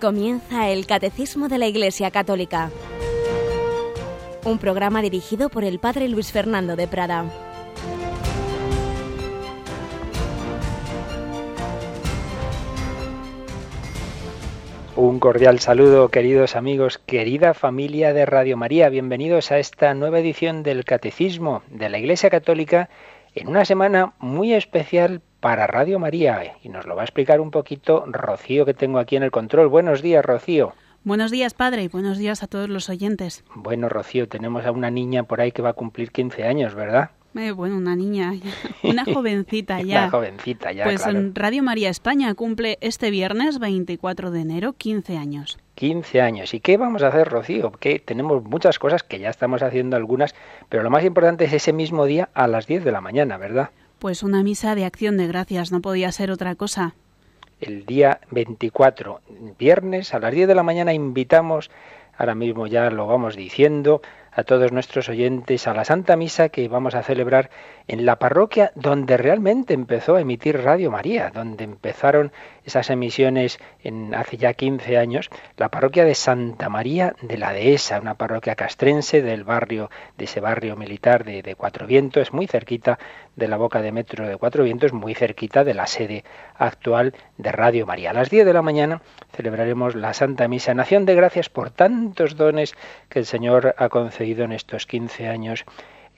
Comienza el Catecismo de la Iglesia Católica, un programa dirigido por el Padre Luis Fernando de Prada. Un cordial saludo, queridos amigos, querida familia de Radio María. Bienvenidos a esta nueva edición del Catecismo de la Iglesia Católica en una semana muy especial para Radio María y nos lo va a explicar un poquito Rocío que tengo aquí en el control. Buenos días, Rocío. Buenos días, padre, y buenos días a todos los oyentes. Bueno, Rocío, tenemos a una niña por ahí que va a cumplir 15 años, ¿verdad? Eh, bueno, una niña, una jovencita ya. una jovencita ya. Pues claro. en Radio María España cumple este viernes 24 de enero 15 años. 15 años. ¿Y qué vamos a hacer, Rocío? Que tenemos muchas cosas que ya estamos haciendo algunas, pero lo más importante es ese mismo día a las 10 de la mañana, ¿verdad? Pues una misa de acción de gracias, no podía ser otra cosa. El día 24, viernes, a las 10 de la mañana, invitamos, ahora mismo ya lo vamos diciendo, a todos nuestros oyentes a la Santa Misa que vamos a celebrar en la parroquia donde realmente empezó a emitir Radio María, donde empezaron esas emisiones en, hace ya 15 años, la parroquia de Santa María de la Dehesa, una parroquia castrense del barrio, de ese barrio militar de, de Cuatro Vientos, muy cerquita de la boca de metro de Cuatro Vientos, muy cerquita de la sede actual de Radio María. A las 10 de la mañana celebraremos la Santa Misa, Nación de Gracias por tantos dones que el Señor ha concedido en estos 15 años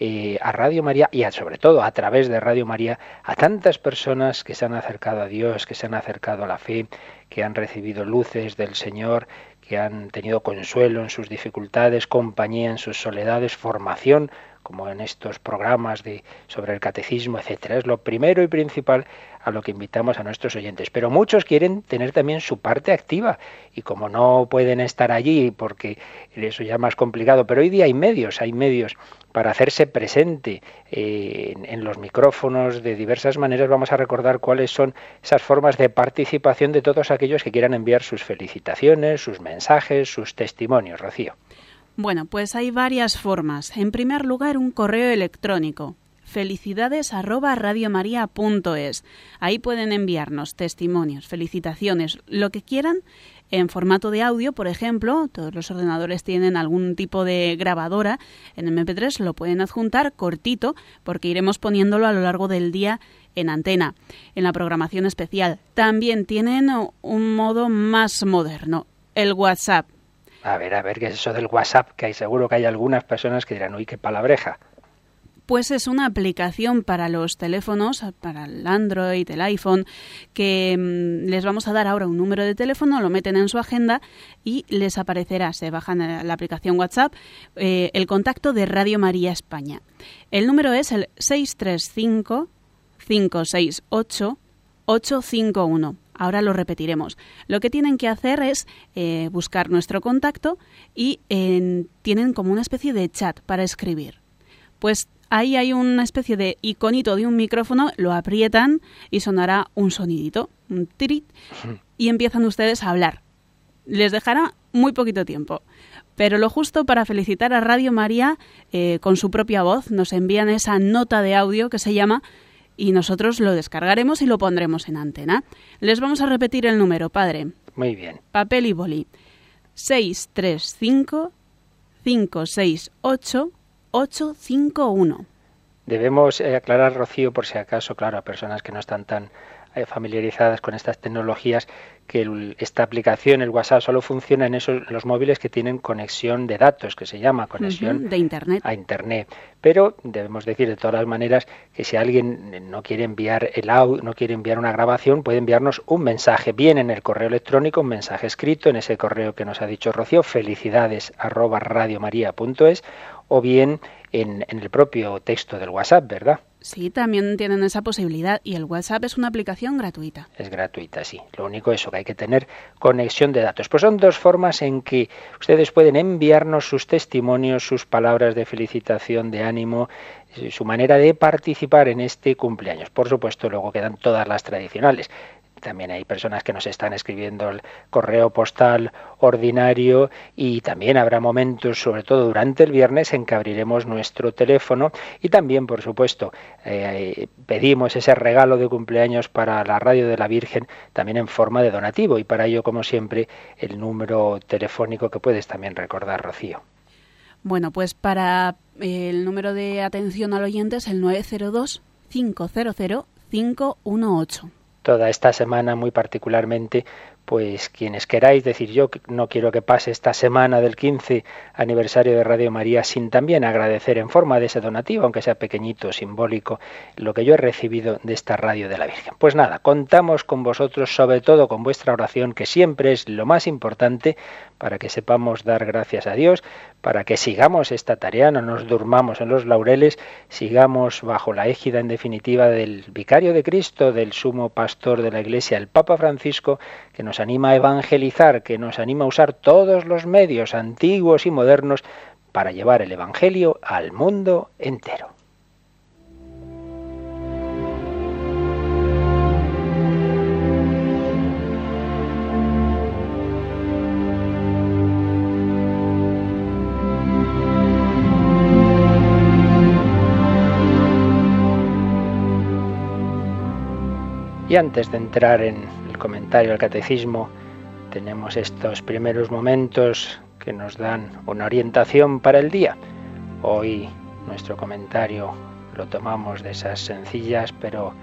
eh, a Radio María y a, sobre todo a través de Radio María a tantas personas que se han acercado a Dios, que se han acercado a la fe, que han recibido luces del Señor, que han tenido consuelo en sus dificultades, compañía en sus soledades, formación como en estos programas de sobre el catecismo, etcétera. Es lo primero y principal a lo que invitamos a nuestros oyentes. Pero muchos quieren tener también su parte activa y como no pueden estar allí porque eso ya es más complicado, pero hoy día hay medios, hay medios para hacerse presente eh, en, en, los micrófonos de diversas maneras. Vamos a recordar cuáles son esas formas de participación de todos aquellos que quieran enviar sus felicitaciones, sus mensajes, sus testimonios. Rocío. Bueno, pues hay varias formas. En primer lugar, un correo electrónico felicidades arroba. Ahí pueden enviarnos testimonios, felicitaciones, lo que quieran en formato de audio, por ejemplo, todos los ordenadores tienen algún tipo de grabadora en MP3, lo pueden adjuntar cortito porque iremos poniéndolo a lo largo del día en antena, en la programación especial. También tienen un modo más moderno, el WhatsApp. A ver, a ver, ¿qué es eso del WhatsApp? Que hay seguro que hay algunas personas que dirán, uy, qué palabreja. Pues es una aplicación para los teléfonos, para el Android, el iPhone, que mmm, les vamos a dar ahora un número de teléfono, lo meten en su agenda y les aparecerá, se bajan la aplicación WhatsApp, eh, el contacto de Radio María España. El número es el 635 568 851. Ahora lo repetiremos. Lo que tienen que hacer es eh, buscar nuestro contacto y tienen como una especie de chat para escribir. Pues ahí hay una especie de iconito de un micrófono, lo aprietan y sonará un sonidito, un tirit, y empiezan ustedes a hablar. Les dejará muy poquito tiempo. Pero lo justo para felicitar a Radio María eh, con su propia voz, nos envían esa nota de audio que se llama y nosotros lo descargaremos y lo pondremos en antena. Les vamos a repetir el número, padre. Muy bien. Papel y boli. 635 568 851. Debemos eh, aclarar, Rocío, por si acaso, claro, a personas que no están tan familiarizadas con estas tecnologías, que el, esta aplicación, el WhatsApp, solo funciona en esos los móviles que tienen conexión de datos, que se llama conexión uh -huh, de internet. a internet. Pero debemos decir de todas las maneras que si alguien no quiere enviar el audio, no quiere enviar una grabación, puede enviarnos un mensaje, bien en el correo electrónico, un mensaje escrito en ese correo que nos ha dicho Rocío, felicidades arroba radiomaria.es, o bien en, en el propio texto del WhatsApp, ¿verdad? Sí, también tienen esa posibilidad y el WhatsApp es una aplicación gratuita. Es gratuita, sí. Lo único es que hay que tener conexión de datos. Pues son dos formas en que ustedes pueden enviarnos sus testimonios, sus palabras de felicitación, de ánimo, su manera de participar en este cumpleaños. Por supuesto, luego quedan todas las tradicionales también hay personas que nos están escribiendo el correo postal ordinario y también habrá momentos, sobre todo durante el viernes, en que abriremos nuestro teléfono y también, por supuesto, eh, pedimos ese regalo de cumpleaños para la radio de la Virgen también en forma de donativo y para ello, como siempre, el número telefónico que puedes también recordar, Rocío. Bueno, pues para eh, el número de atención al oyente es el 902 500 518 toda esta semana muy particularmente pues quienes queráis decir yo no quiero que pase esta semana del 15 aniversario de Radio María sin también agradecer en forma de ese donativo, aunque sea pequeñito, simbólico, lo que yo he recibido de esta radio de la Virgen. Pues nada, contamos con vosotros, sobre todo con vuestra oración, que siempre es lo más importante para que sepamos dar gracias a Dios, para que sigamos esta tarea, no nos durmamos en los laureles, sigamos bajo la égida en definitiva del vicario de Cristo, del sumo pastor de la Iglesia, el Papa Francisco, que nos anima a evangelizar, que nos anima a usar todos los medios antiguos y modernos para llevar el Evangelio al mundo entero. Y antes de entrar en comentario al catecismo, tenemos estos primeros momentos que nos dan una orientación para el día. Hoy nuestro comentario lo tomamos de esas sencillas pero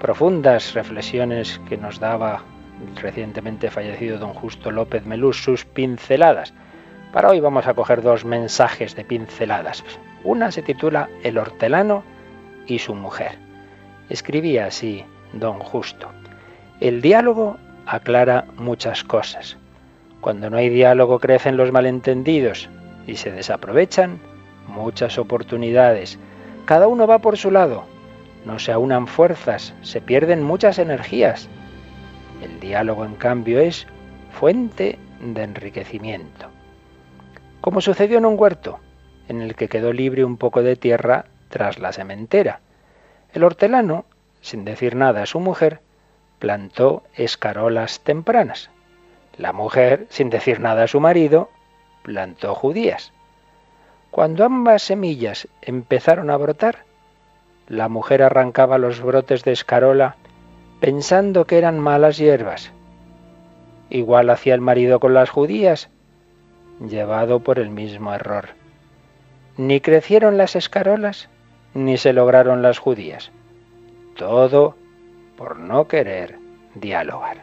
profundas reflexiones que nos daba el recientemente fallecido don Justo López Melús, sus pinceladas. Para hoy vamos a coger dos mensajes de pinceladas. Una se titula El hortelano y su mujer. Escribía así don Justo. El diálogo aclara muchas cosas. Cuando no hay diálogo crecen los malentendidos y se desaprovechan muchas oportunidades. Cada uno va por su lado. No se aunan fuerzas, se pierden muchas energías. El diálogo, en cambio, es fuente de enriquecimiento. Como sucedió en un huerto, en el que quedó libre un poco de tierra tras la sementera. El hortelano sin decir nada a su mujer, plantó escarolas tempranas. La mujer, sin decir nada a su marido, plantó judías. Cuando ambas semillas empezaron a brotar, la mujer arrancaba los brotes de escarola pensando que eran malas hierbas. Igual hacía el marido con las judías, llevado por el mismo error. Ni crecieron las escarolas, ni se lograron las judías. Todo por no querer dialogar.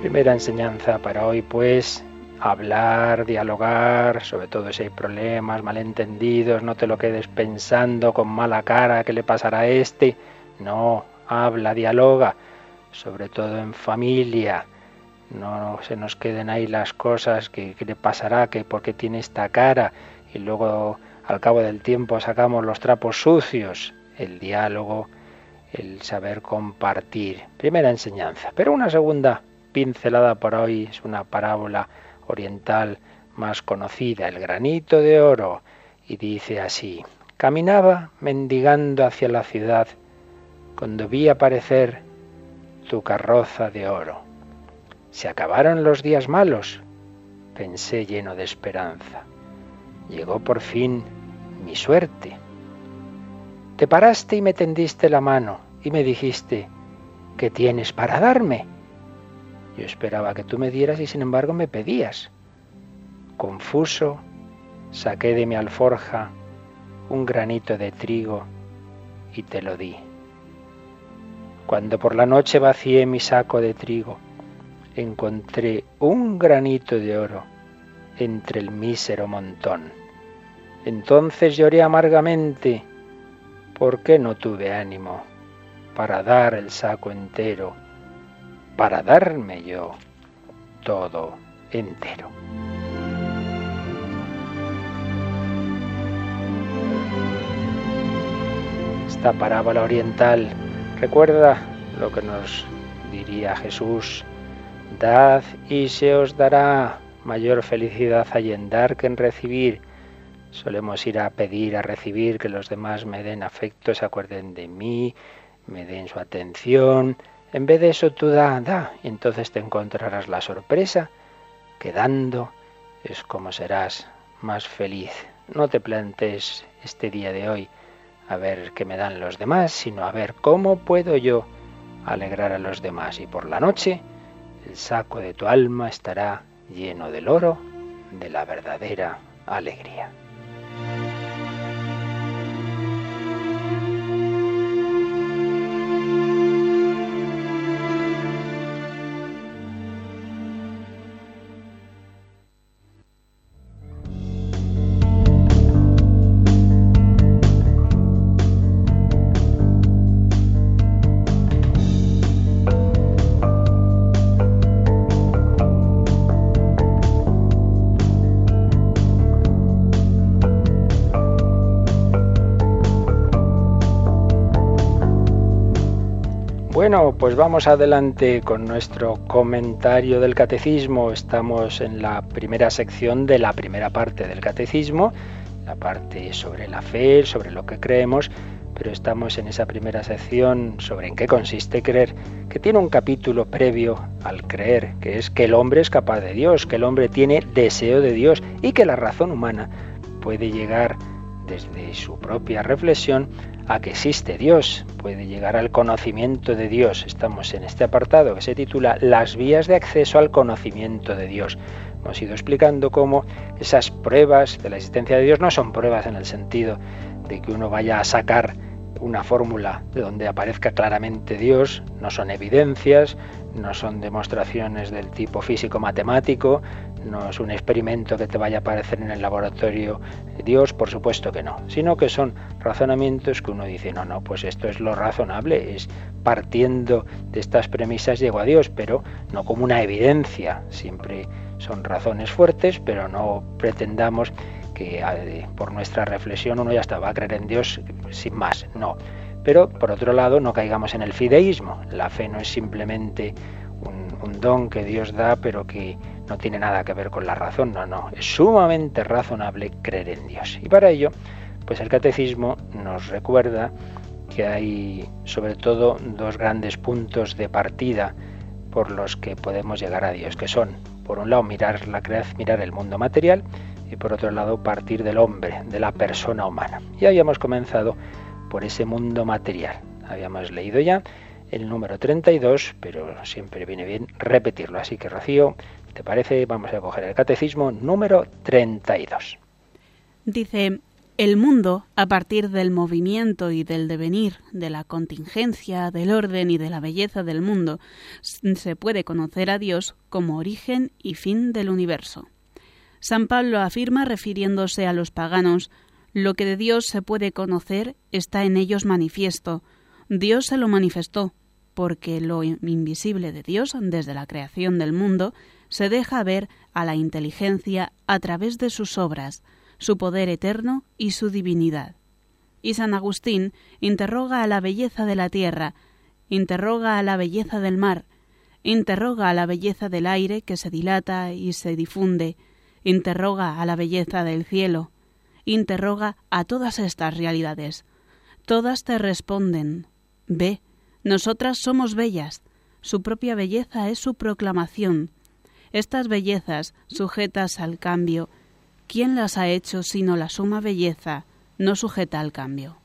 Primera enseñanza para hoy, pues, hablar, dialogar, sobre todo si hay problemas, malentendidos, no te lo quedes pensando con mala cara qué le pasará a este. No, habla, dialoga, sobre todo en familia, no se nos queden ahí las cosas que, le pasará, que porque tiene esta cara y luego al cabo del tiempo sacamos los trapos sucios, el diálogo, el saber compartir. Primera enseñanza. Pero una segunda pincelada por hoy es una parábola oriental más conocida, el granito de oro, y dice así, caminaba mendigando hacia la ciudad cuando vi aparecer tu carroza de oro se acabaron los días malos, pensé lleno de esperanza. Llegó por fin mi suerte. Te paraste y me tendiste la mano y me dijiste, ¿qué tienes para darme? Yo esperaba que tú me dieras y sin embargo me pedías. Confuso, saqué de mi alforja un granito de trigo y te lo di. Cuando por la noche vacié mi saco de trigo, encontré un granito de oro entre el mísero montón. Entonces lloré amargamente porque no tuve ánimo para dar el saco entero, para darme yo todo entero. Esta parábola oriental recuerda lo que nos diría Jesús Dad y se os dará mayor felicidad hay en dar que en recibir. solemos ir a pedir, a recibir que los demás me den afecto, se acuerden de mí, me den su atención. En vez de eso tú da, da, y entonces te encontrarás la sorpresa que dando es como serás más feliz. No te plantes este día de hoy a ver qué me dan los demás, sino a ver cómo puedo yo alegrar a los demás. Y por la noche el saco de tu alma estará lleno del oro de la verdadera alegría. Bueno, pues vamos adelante con nuestro comentario del catecismo. Estamos en la primera sección de la primera parte del catecismo, la parte sobre la fe, sobre lo que creemos, pero estamos en esa primera sección sobre en qué consiste creer, que tiene un capítulo previo al creer, que es que el hombre es capaz de Dios, que el hombre tiene deseo de Dios y que la razón humana puede llegar desde su propia reflexión a que existe Dios, puede llegar al conocimiento de Dios. Estamos en este apartado que se titula Las vías de acceso al conocimiento de Dios. Hemos ido explicando cómo esas pruebas de la existencia de Dios no son pruebas en el sentido de que uno vaya a sacar una fórmula de donde aparezca claramente Dios, no son evidencias, no son demostraciones del tipo físico-matemático, no es un experimento que te vaya a aparecer en el laboratorio Dios, por supuesto que no, sino que son razonamientos que uno dice, no, no, pues esto es lo razonable, es partiendo de estas premisas llego a Dios, pero no como una evidencia, siempre son razones fuertes, pero no pretendamos que por nuestra reflexión uno ya está, va a creer en Dios sin más, no. Pero por otro lado, no caigamos en el fideísmo. La fe no es simplemente un don que Dios da, pero que no tiene nada que ver con la razón, no, no, es sumamente razonable creer en Dios. Y para ello, pues el catecismo nos recuerda que hay sobre todo dos grandes puntos de partida por los que podemos llegar a Dios, que son, por un lado, mirar la mirar el mundo material y por otro lado, partir del hombre, de la persona humana. Y habíamos comenzado por ese mundo material. Habíamos leído ya el número 32, pero siempre viene bien repetirlo. Así que, Rocío, ¿Te parece? Vamos a coger el catecismo número 32. Dice, el mundo, a partir del movimiento y del devenir, de la contingencia, del orden y de la belleza del mundo, se puede conocer a Dios como origen y fin del universo. San Pablo afirma refiriéndose a los paganos, lo que de Dios se puede conocer está en ellos manifiesto. Dios se lo manifestó, porque lo invisible de Dios desde la creación del mundo se deja ver a la inteligencia a través de sus obras, su poder eterno y su divinidad. Y San Agustín interroga a la belleza de la tierra, interroga a la belleza del mar, interroga a la belleza del aire que se dilata y se difunde, interroga a la belleza del cielo, interroga a todas estas realidades. Todas te responden, ve, nosotras somos bellas, su propia belleza es su proclamación, estas bellezas, sujetas al cambio, ¿quién las ha hecho sino la suma belleza, no sujeta al cambio?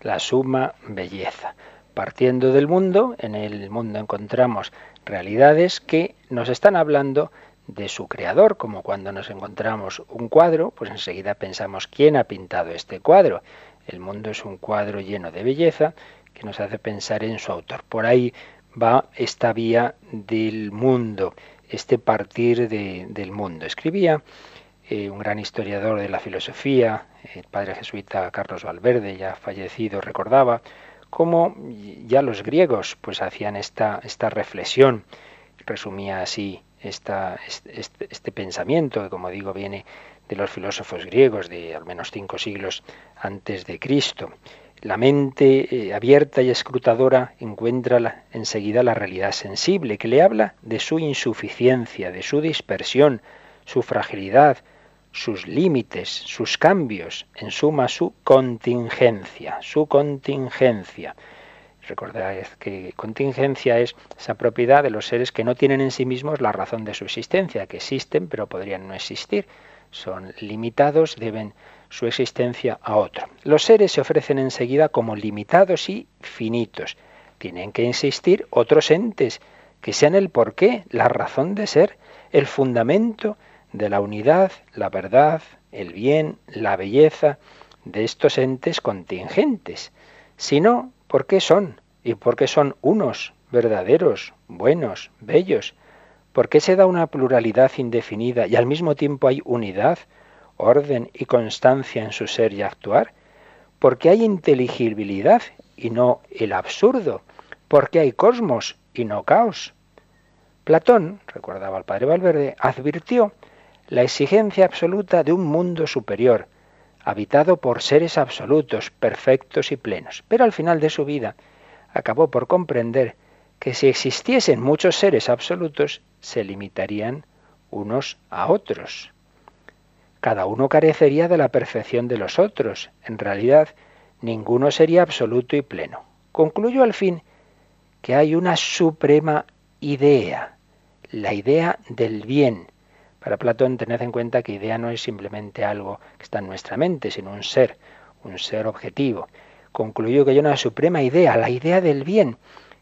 La suma belleza. Partiendo del mundo, en el mundo encontramos realidades que nos están hablando de su creador, como cuando nos encontramos un cuadro, pues enseguida pensamos quién ha pintado este cuadro. El mundo es un cuadro lleno de belleza que nos hace pensar en su autor. Por ahí va esta vía del mundo este partir del mundo. Escribía eh, un gran historiador de la filosofía, el padre jesuita Carlos Valverde, ya fallecido, recordaba cómo ya los griegos pues hacían esta, esta reflexión, resumía así esta, este, este, pensamiento que como digo viene de los filósofos griegos de al menos cinco siglos antes de Cristo. La mente eh, abierta y escrutadora encuentra enseguida la realidad sensible, que le habla de su insuficiencia, de su dispersión, su fragilidad, sus límites, sus cambios, en suma su contingencia, su contingencia. Recordad que contingencia es esa propiedad de los seres que no tienen en sí mismos la razón de su existencia, que existen pero podrían no existir. Son limitados, deben su existencia a otro. Los seres se ofrecen enseguida como limitados y finitos. Tienen que insistir otros entes que sean el porqué, la razón de ser, el fundamento de la unidad, la verdad, el bien, la belleza de estos entes contingentes. Si no, ¿Por qué son? ¿Y por qué son unos, verdaderos, buenos, bellos? ¿Por qué se da una pluralidad indefinida y al mismo tiempo hay unidad, orden y constancia en su ser y actuar? ¿Por qué hay inteligibilidad y no el absurdo? ¿Por qué hay cosmos y no caos? Platón, recordaba el padre Valverde, advirtió la exigencia absoluta de un mundo superior, habitado por seres absolutos, perfectos y plenos. Pero al final de su vida acabó por comprender que si existiesen muchos seres absolutos, se limitarían unos a otros. Cada uno carecería de la perfección de los otros. En realidad, ninguno sería absoluto y pleno. Concluyó al fin que hay una suprema idea, la idea del bien, para Platón, tened en cuenta que idea no es simplemente algo que está en nuestra mente, sino un ser, un ser objetivo. Concluyó que hay una suprema idea, la idea del bien,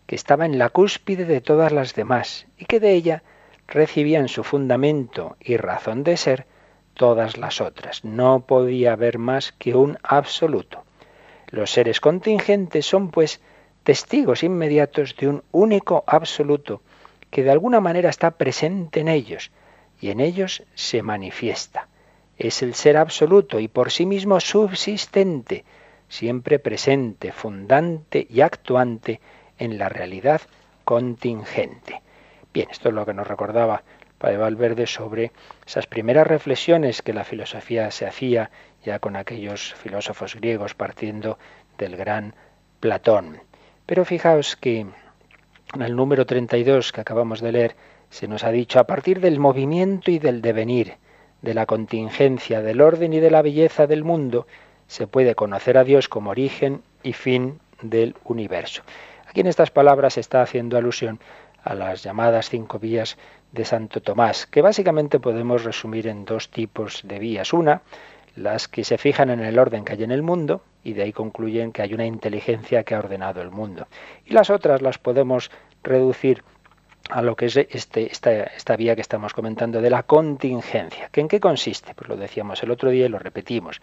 que estaba en la cúspide de todas las demás y que de ella recibían su fundamento y razón de ser todas las otras. No podía haber más que un absoluto. Los seres contingentes son, pues, testigos inmediatos de un único absoluto que de alguna manera está presente en ellos, y en ellos se manifiesta. Es el ser absoluto y por sí mismo subsistente, siempre presente, fundante y actuante en la realidad contingente. Bien, esto es lo que nos recordaba Padre Valverde sobre esas primeras reflexiones que la filosofía se hacía ya con aquellos filósofos griegos partiendo del gran Platón. Pero fijaos que en el número 32 que acabamos de leer, se nos ha dicho a partir del movimiento y del devenir, de la contingencia, del orden y de la belleza del mundo, se puede conocer a Dios como origen y fin del universo. Aquí en estas palabras se está haciendo alusión a las llamadas cinco vías de Santo Tomás, que básicamente podemos resumir en dos tipos de vías. Una, las que se fijan en el orden que hay en el mundo, y de ahí concluyen que hay una inteligencia que ha ordenado el mundo. Y las otras las podemos reducir a lo que es este, esta, esta, vía que estamos comentando de la contingencia. ¿Que ¿En qué consiste? Pues lo decíamos el otro día y lo repetimos.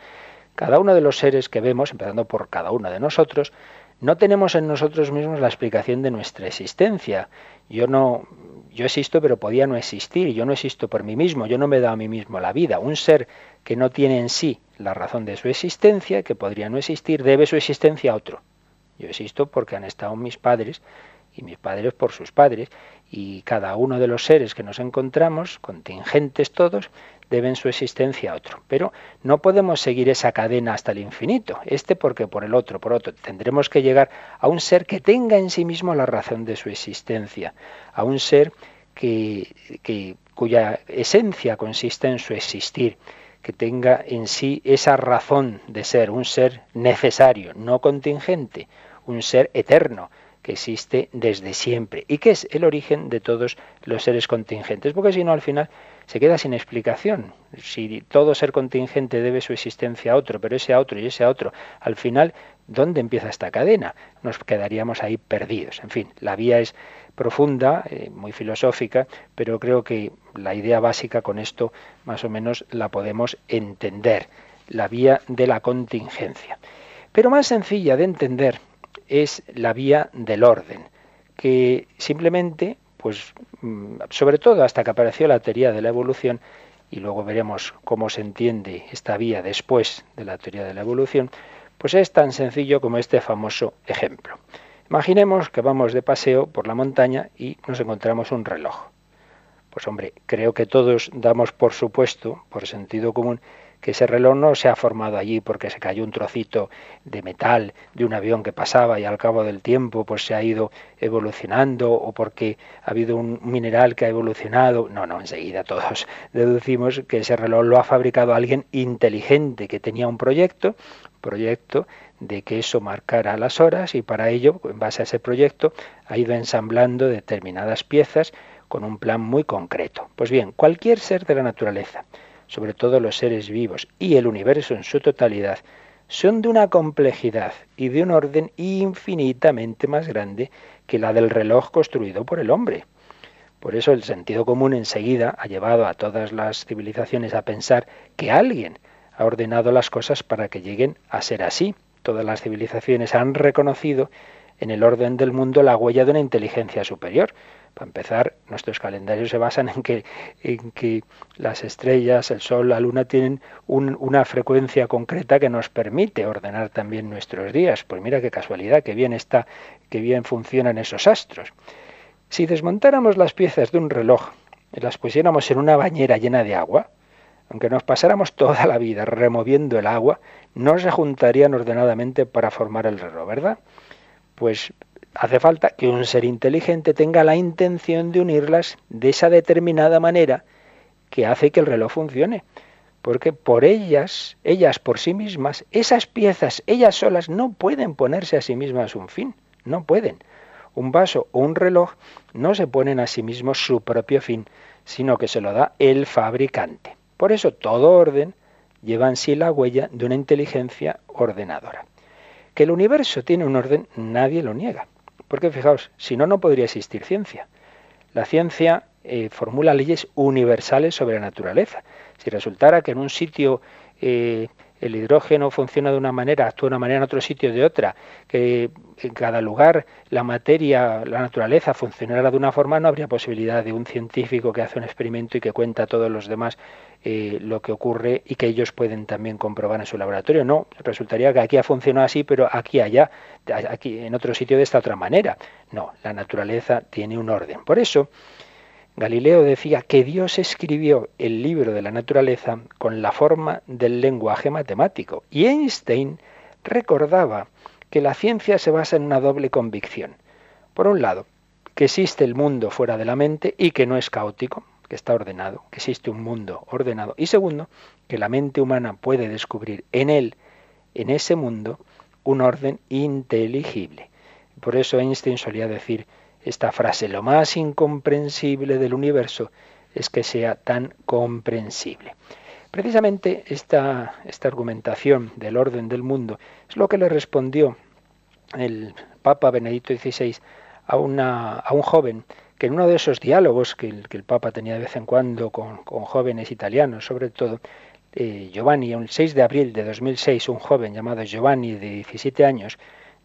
Cada uno de los seres que vemos, empezando por cada uno de nosotros, no tenemos en nosotros mismos la explicación de nuestra existencia. Yo no, yo existo, pero podía no existir. Yo no existo por mí mismo. Yo no me he dado a mí mismo la vida. Un ser que no tiene en sí la razón de su existencia, que podría no existir, debe su existencia a otro. Yo existo porque han estado mis padres y mis padres por sus padres, y cada uno de los seres que nos encontramos, contingentes todos, deben su existencia a otro. Pero no podemos seguir esa cadena hasta el infinito, este porque por el otro, por otro. Tendremos que llegar a un ser que tenga en sí mismo la razón de su existencia, a un ser que, que cuya esencia consiste en su existir, que tenga en sí esa razón de ser, un ser necesario, no contingente, un ser eterno, que existe desde siempre y que es el origen de todos los seres contingentes, porque si no al final se queda sin explicación. Si todo ser contingente debe su existencia a otro, pero ese a otro y ese a otro, al final, ¿dónde empieza esta cadena? Nos quedaríamos ahí perdidos. En fin, la vía es profunda, eh, muy filosófica, pero creo que la idea básica con esto más o menos la podemos entender, la vía de la contingencia. Pero más sencilla de entender es la vía del orden, que simplemente, pues mm, sobre todo hasta que apareció la teoría de la evolución, y luego veremos cómo se entiende esta vía después de la teoría de la evolución, pues es tan sencillo como este famoso ejemplo. Imaginemos que vamos de paseo por la montaña y nos encontramos un reloj. Pues hombre, creo que todos damos por supuesto, por sentido común, que ese reloj no se ha formado allí porque se cayó un trocito de metal de un avión que pasaba y al cabo del tiempo pues se ha ido evolucionando o porque ha habido un mineral que ha evolucionado. No, no, enseguida todos deducimos que ese reloj lo ha fabricado alguien inteligente que tenía un proyecto, proyecto de que eso marcara las horas y para ello, en base a ese proyecto, ha ido ensamblando determinadas piezas con un plan muy concreto. Pues bien, cualquier ser de la naturaleza, sobre todo los seres vivos y el universo en su totalidad, son de una complejidad y de un orden infinitamente más grande que la del reloj construido por el hombre. Por eso el sentido común enseguida ha llevado a todas las civilizaciones a pensar que alguien ha ordenado las cosas para que lleguen a ser así. Todas las civilizaciones han reconocido en el orden del mundo la huella de una inteligencia superior. Para empezar, nuestros calendarios se basan en que, en que las estrellas, el Sol, la Luna tienen una frecuencia concreta que nos permite ordenar también nuestros días. Pues mira qué casualidad, qué bien está, qué bien funcionan esos astros. Si desmontáramos las piezas de un reloj y las pusiéramos en una bañera llena de agua, aunque nos pasáramos toda la vida removiendo el agua, no se juntarían ordenadamente para formar el reloj, ¿verdad? Pues hace falta que un ser inteligente tenga la intención de unirlas de esa determinada manera que hace que el reloj funcione. Porque por ellas, ellas por sí mismas, esas piezas, ellas solas, no pueden ponerse a sí mismas un fin, no pueden. Un vaso o un reloj no se ponen a sí mismos su propio fin, sino que se lo da el fabricante. Por eso todo orden lleva en sí la huella de una inteligencia ordenadora. Que el universo tiene un orden, nadie lo niega. Porque fijaos, si no, no podría existir ciencia. La ciencia eh, formula leyes universales sobre la naturaleza. Si resultara que en un sitio eh, el hidrógeno funciona de una manera, actúa de una manera en otro sitio de otra, que en cada lugar la materia, la naturaleza funcionara de una forma, no habría posibilidad de un científico que hace un experimento y que cuenta a todos los demás eh, lo que ocurre y que ellos pueden también comprobar en su laboratorio. No, resultaría que aquí ha funcionado así, pero aquí allá, aquí en otro sitio de esta otra manera. No, la naturaleza tiene un orden. Por eso, Galileo decía que Dios escribió el libro de la naturaleza con la forma del lenguaje matemático. Y Einstein recordaba que la ciencia se basa en una doble convicción. Por un lado, que existe el mundo fuera de la mente y que no es caótico, que está ordenado, que existe un mundo ordenado. Y segundo, que la mente humana puede descubrir en él, en ese mundo, un orden inteligible. Por eso Einstein solía decir esta frase, lo más incomprensible del universo es que sea tan comprensible. Precisamente esta, esta argumentación del orden del mundo es lo que le respondió el Papa Benedicto XVI a, un joven que en uno de esos diálogos que el, Papa tenía de vez en cuando con, con jóvenes italianos, sobre todo, eh, Giovanni, el 6 de abril de 2006, un joven llamado Giovanni de 17 años,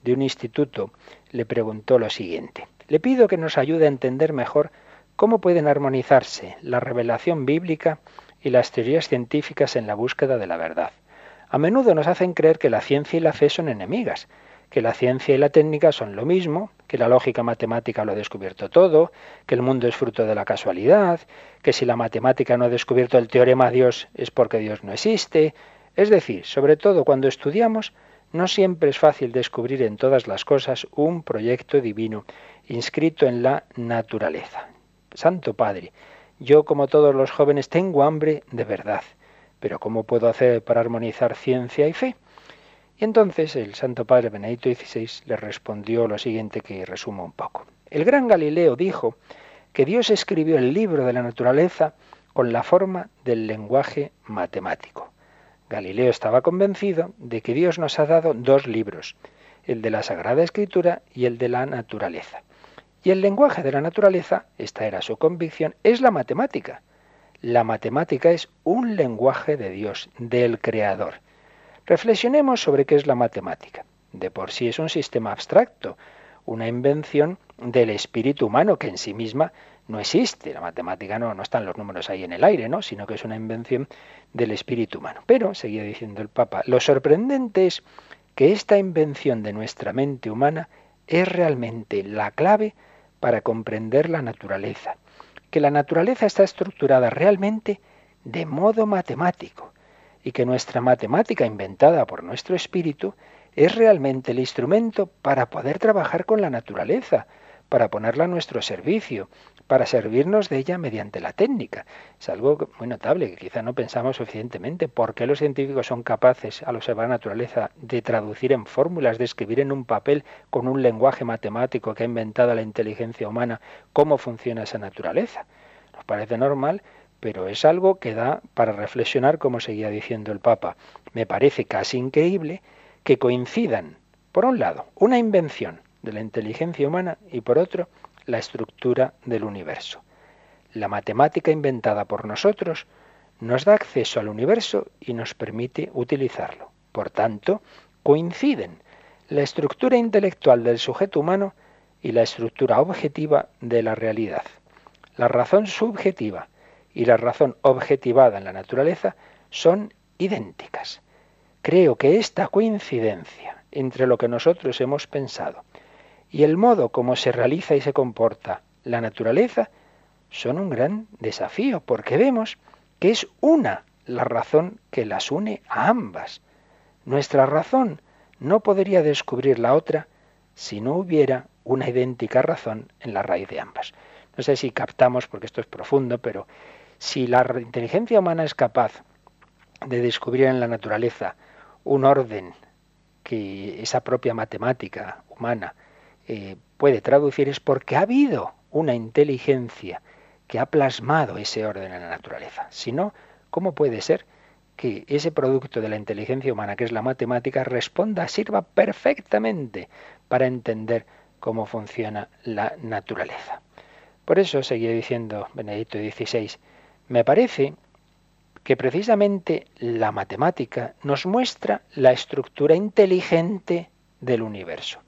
de un instituto, le preguntó lo siguiente. Le pido que nos ayude a entender mejor cómo pueden armonizarse la revelación bíblica y las teorías científicas en la búsqueda de la verdad. A menudo nos hacen creer que la ciencia y la fe son enemigas, que la ciencia y la técnica son lo mismo, que la lógica matemática lo ha descubierto todo, que el mundo es fruto de la casualidad, que si la matemática no ha descubierto el teorema Dios es porque Dios no existe. Es decir, sobre todo cuando estudiamos, no siempre es fácil descubrir en todas las cosas un proyecto divino inscrito en la naturaleza. Santo Padre, yo como todos los jóvenes tengo hambre de verdad, pero ¿cómo puedo hacer para armonizar ciencia y fe? Y entonces el Santo Padre Benedicto XVI le respondió lo siguiente que resumo un poco. El gran Galileo dijo que Dios escribió el libro de la naturaleza con la forma del lenguaje matemático. Galileo estaba convencido de que Dios nos ha dado dos libros, el de la Sagrada Escritura y el de la naturaleza. Y el lenguaje de la naturaleza, esta era su convicción, es la matemática. La matemática es un lenguaje de Dios, del Creador. Reflexionemos sobre qué es la matemática. De por sí es un sistema abstracto, una invención del espíritu humano que en sí misma no existe. La matemática no, no están los números ahí en el aire, ¿no? sino que es una invención del espíritu humano. Pero, seguía diciendo el Papa, lo sorprendente es que esta invención de nuestra mente humana es realmente la clave para comprender la naturaleza, que la naturaleza está estructurada realmente de modo matemático y que nuestra matemática inventada por nuestro espíritu es realmente el instrumento para poder trabajar con la naturaleza, para ponerla a nuestro servicio, para servirnos de ella mediante la técnica. Es algo muy notable que quizá no pensamos suficientemente. ¿Por qué los científicos son capaces, al observar la naturaleza, de traducir en fórmulas, de escribir en un papel con un lenguaje matemático que ha inventado la inteligencia humana cómo funciona esa naturaleza? Nos parece normal, pero es algo que da para reflexionar, como seguía diciendo el Papa. Me parece casi increíble que coincidan, por un lado, una invención de la inteligencia humana y por otro, la estructura del universo. La matemática inventada por nosotros nos da acceso al universo y nos permite utilizarlo. Por tanto, coinciden la estructura intelectual del sujeto humano y la estructura objetiva de la realidad. La razón subjetiva y la razón objetivada en la naturaleza son idénticas. Creo que esta coincidencia entre lo que nosotros hemos pensado y el modo como se realiza y se comporta la naturaleza son un gran desafío, porque vemos que es una la razón que las une a ambas. Nuestra razón no podría descubrir la otra si no hubiera una idéntica razón en la raíz de ambas. No sé si captamos, porque esto es profundo, pero si la inteligencia humana es capaz de descubrir en la naturaleza un orden que esa propia matemática humana eh, puede traducir es porque ha habido una inteligencia que ha plasmado ese orden en la naturaleza. Si no, ¿cómo puede ser que ese producto de la inteligencia humana, que es la matemática, responda, sirva perfectamente para entender cómo funciona la naturaleza? Por eso seguía diciendo Benedicto XVI, me parece que precisamente la matemática nos muestra la estructura inteligente del universo.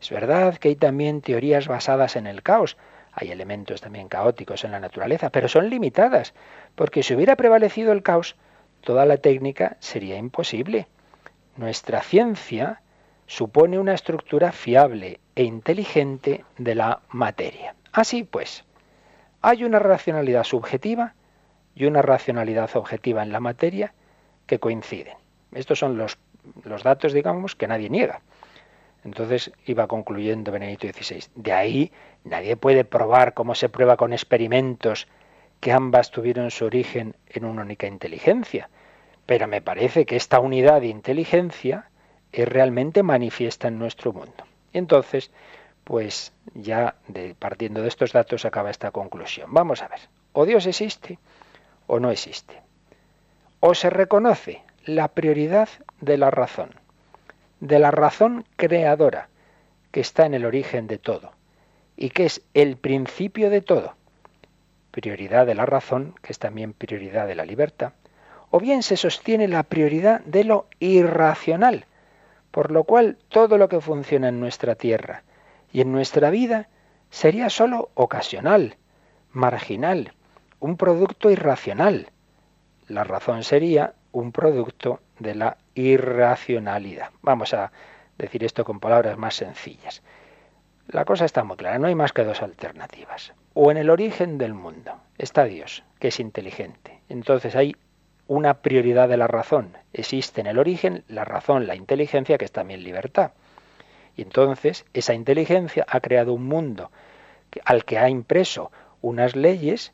Es verdad que hay también teorías basadas en el caos. Hay elementos también caóticos en la naturaleza, pero son limitadas, porque si hubiera prevalecido el caos, toda la técnica sería imposible. Nuestra ciencia supone una estructura fiable e inteligente de la materia. Así pues, hay una racionalidad subjetiva y una racionalidad objetiva en la materia que coinciden. Estos son los, los datos, digamos, que nadie niega. Entonces iba concluyendo Benedicto XVI. De ahí nadie puede probar cómo se prueba con experimentos que ambas tuvieron su origen en una única inteligencia. Pero me parece que esta unidad de inteligencia es realmente manifiesta en nuestro mundo. Y entonces, pues ya partiendo de estos datos acaba esta conclusión. Vamos a ver, o Dios existe o no existe. O se reconoce la prioridad de la razón de la razón creadora que está en el origen de todo y que es el principio de todo, prioridad de la razón, que es también prioridad de la libertad, o bien se sostiene la prioridad de lo irracional, por lo cual todo lo que funciona en nuestra tierra y en nuestra vida sería sólo ocasional, marginal, un producto irracional. La razón sería un producto de la irracionalidad. Vamos a decir esto con palabras más sencillas. La cosa está muy clara, no hay más que dos alternativas. O en el origen del mundo está Dios, que es inteligente. Entonces hay una prioridad de la razón. Existe en el origen la razón, la inteligencia, que es también libertad. Y entonces esa inteligencia ha creado un mundo al que ha impreso unas leyes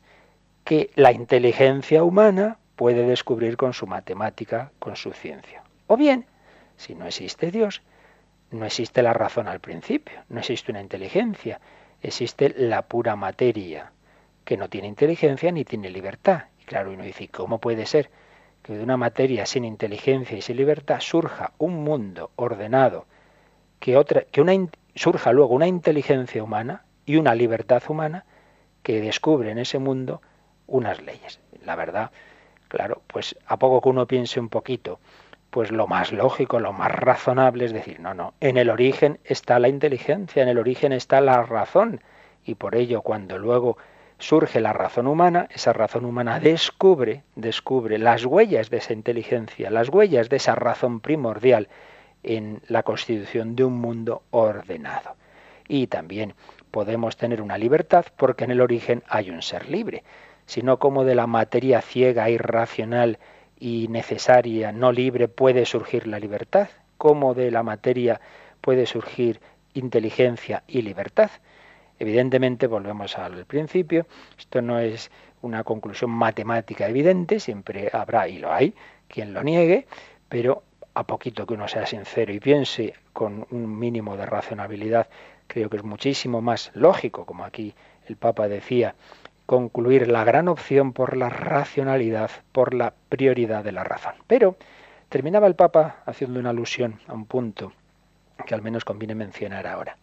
que la inteligencia humana puede descubrir con su matemática, con su ciencia. O bien, si no existe Dios, no existe la razón al principio, no existe una inteligencia, existe la pura materia, que no tiene inteligencia ni tiene libertad. Y claro, uno dice, ¿cómo puede ser que de una materia sin inteligencia y sin libertad surja un mundo ordenado, que, otra, que una, surja luego una inteligencia humana y una libertad humana que descubre en ese mundo unas leyes? La verdad, Claro, pues a poco que uno piense un poquito, pues lo más lógico, lo más razonable es decir, no, no, en el origen está la inteligencia, en el origen está la razón, y por ello cuando luego surge la razón humana, esa razón humana descubre, descubre las huellas de esa inteligencia, las huellas de esa razón primordial en la constitución de un mundo ordenado. Y también, podemos tener una libertad porque en el origen hay un ser libre, sino como de la materia ciega, irracional y necesaria, no libre, puede surgir la libertad, como de la materia puede surgir inteligencia y libertad. Evidentemente, volvemos al principio, esto no es una conclusión matemática evidente, siempre habrá, y lo hay, quien lo niegue, pero a poquito que uno sea sincero y piense con un mínimo de razonabilidad, creo que es muchísimo más lógico, como aquí el Papa decía, concluir la gran opción por la racionalidad, por la prioridad de la razón. Pero terminaba el Papa haciendo una alusión a un punto que al menos conviene mencionar ahora.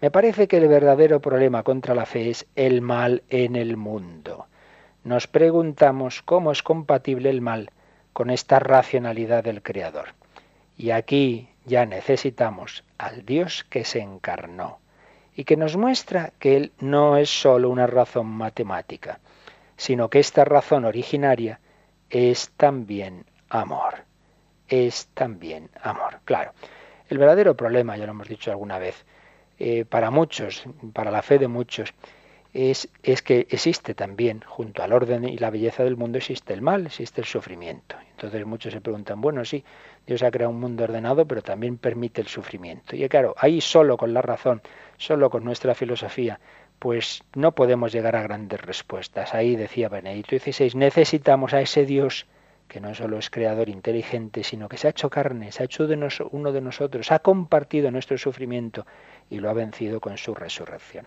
Me parece que el verdadero problema contra la fe es el mal en el mundo. Nos preguntamos cómo es compatible el mal con esta racionalidad del Creador. Y aquí ya necesitamos al Dios que se encarnó y que nos muestra que Él no es sólo una razón matemática, sino que esta razón originaria es también amor. Es también amor. Claro, el verdadero problema, ya lo hemos dicho alguna vez, eh, para muchos, para la fe de muchos, es, que existe también, junto al orden y la belleza del mundo, existe el mal, existe el sufrimiento. Entonces muchos se preguntan, bueno, sí, Dios ha creado un mundo ordenado, pero también permite el sufrimiento. Y claro, ahí solo con la razón, solo con nuestra filosofía, pues no podemos llegar a grandes respuestas. Ahí decía Benedicto XVI, necesitamos a ese Dios que no solo es creador inteligente, sino que se ha hecho carne, se ha hecho de uno de nosotros, ha compartido nuestro sufrimiento y lo ha vencido con su resurrección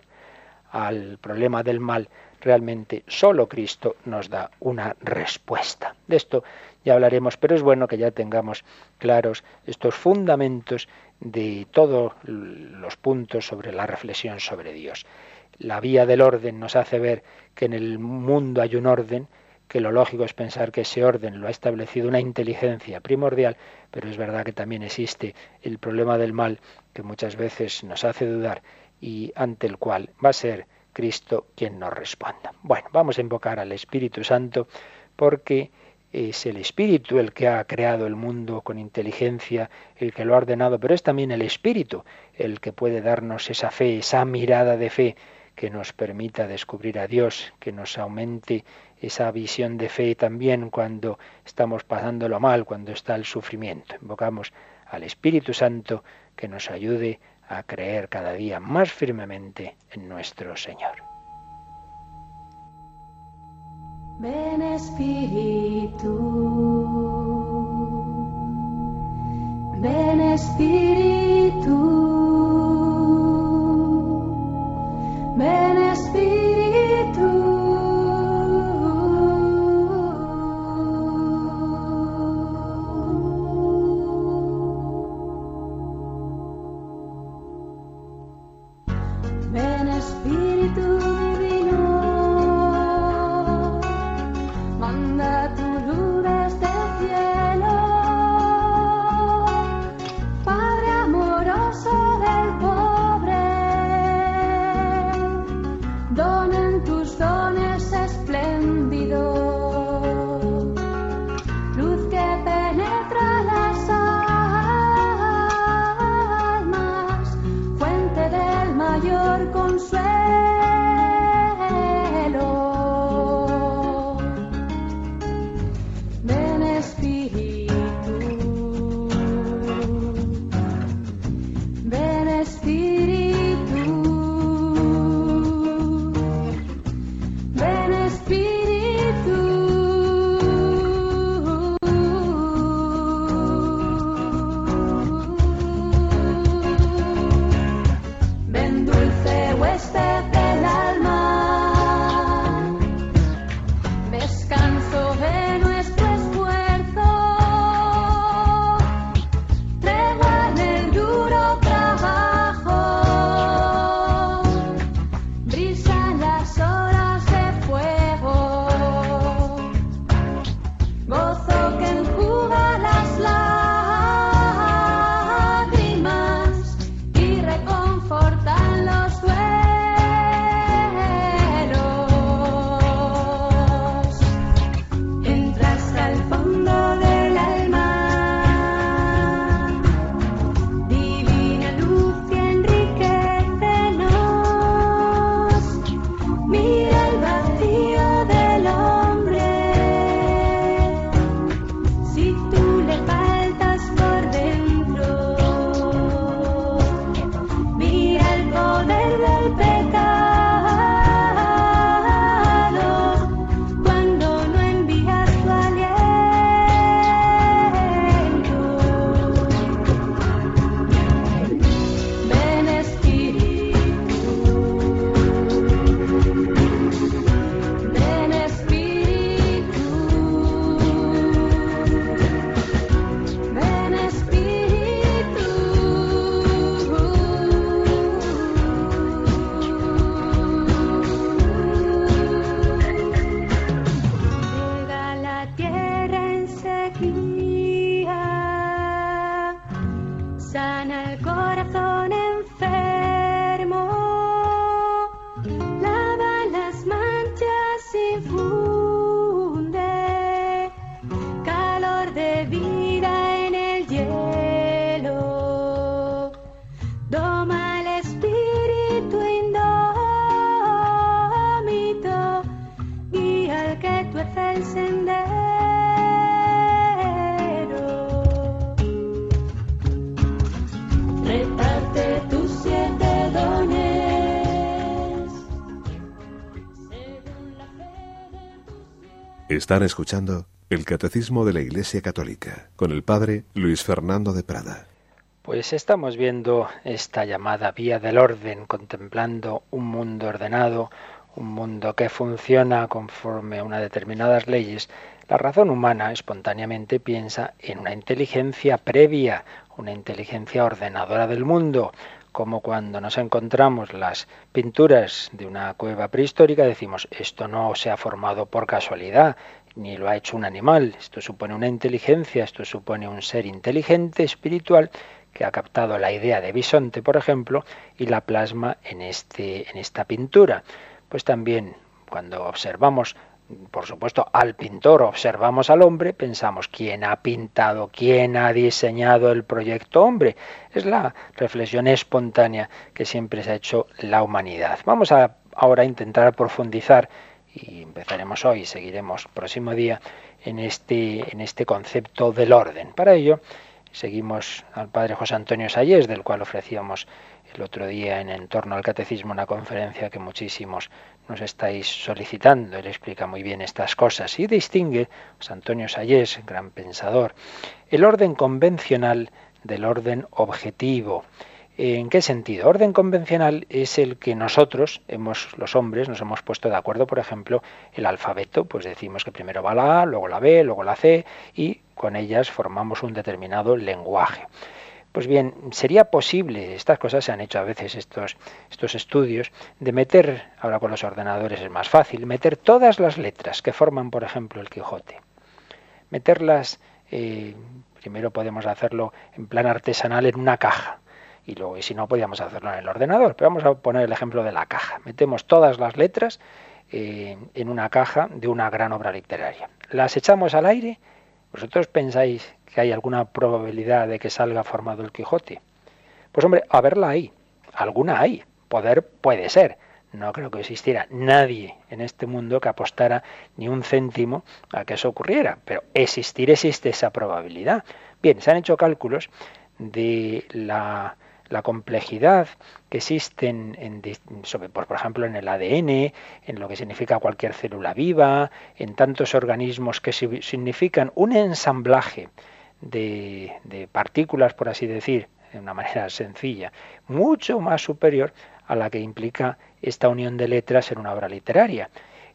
al problema del mal, realmente solo Cristo nos da una respuesta. De esto ya hablaremos, pero es bueno que ya tengamos claros estos fundamentos de todos los puntos sobre la reflexión sobre Dios. La vía del orden nos hace ver que en el mundo hay un orden, que lo lógico es pensar que ese orden lo ha establecido una inteligencia primordial, pero es verdad que también existe el problema del mal que muchas veces nos hace dudar y ante el cual va a ser Cristo quien nos responda. Bueno, vamos a invocar al Espíritu Santo porque es el Espíritu el que ha creado el mundo con inteligencia, el que lo ha ordenado, pero es también el Espíritu el que puede darnos esa fe, esa mirada de fe que nos permita descubrir a Dios, que nos aumente esa visión de fe también cuando estamos pasándolo mal, cuando está el sufrimiento. Invocamos al Espíritu Santo que nos ayude a creer cada día más firmemente en nuestro Señor. Ven Espíritu, ven Espíritu. Están escuchando el Catecismo de la Iglesia Católica con el Padre Luis Fernando de Prada. Pues estamos viendo esta llamada vía del orden, contemplando un mundo ordenado, un mundo que funciona conforme a unas determinadas leyes. La razón humana espontáneamente piensa en una inteligencia previa, una inteligencia ordenadora del mundo, como cuando nos encontramos las pinturas de una cueva prehistórica, decimos, esto no se ha formado por casualidad, ni lo ha hecho un animal, esto supone una inteligencia, esto supone un ser inteligente, espiritual, que ha captado la idea de bisonte, por ejemplo, y la plasma en, este, en esta pintura. Pues también cuando observamos, por supuesto, al pintor, observamos al hombre, pensamos quién ha pintado, quién ha diseñado el proyecto hombre. Es la reflexión espontánea que siempre se ha hecho la humanidad. Vamos a ahora intentar profundizar y empezaremos hoy, seguiremos próximo día en este, en este concepto del orden. Para ello, Seguimos al padre José Antonio Sayés, del cual ofrecíamos el otro día en Entorno al Catecismo una conferencia que muchísimos nos estáis solicitando. Él explica muy bien estas cosas y distingue, José Antonio Sayés, gran pensador, el orden convencional del orden objetivo. ¿En qué sentido? Orden convencional es el que nosotros, hemos, los hombres, nos hemos puesto de acuerdo, por ejemplo, el alfabeto, pues decimos que primero va la A, luego la B, luego la C, y con ellas formamos un determinado lenguaje. Pues bien, sería posible, estas cosas se han hecho a veces, estos, estos estudios, de meter, ahora con los ordenadores es más fácil, meter todas las letras que forman, por ejemplo, el Quijote. Meterlas, eh, primero podemos hacerlo en plan artesanal en una caja y luego, y si no, podíamos hacerlo en el ordenador. Pero vamos a poner el ejemplo de la caja. Metemos todas las letras eh, en una caja de una gran obra literaria. Las echamos al aire. ¿Vosotros pensáis que hay alguna probabilidad de que salga formado el Quijote? Pues hombre, a verla ahí. Alguna hay. Poder puede ser. No creo que existiera nadie en este mundo que apostara ni un céntimo a que eso ocurriera. Pero existir existe esa probabilidad. Bien, se han hecho cálculos de la complejidad que existe en, sobre, por, ejemplo en el ADN, en lo que significa cualquier célula viva, en tantos organismos que significan un ensamblaje de, partículas, por así decir, de una manera sencilla, mucho más superior a la que implica esta unión de letras en una obra literaria.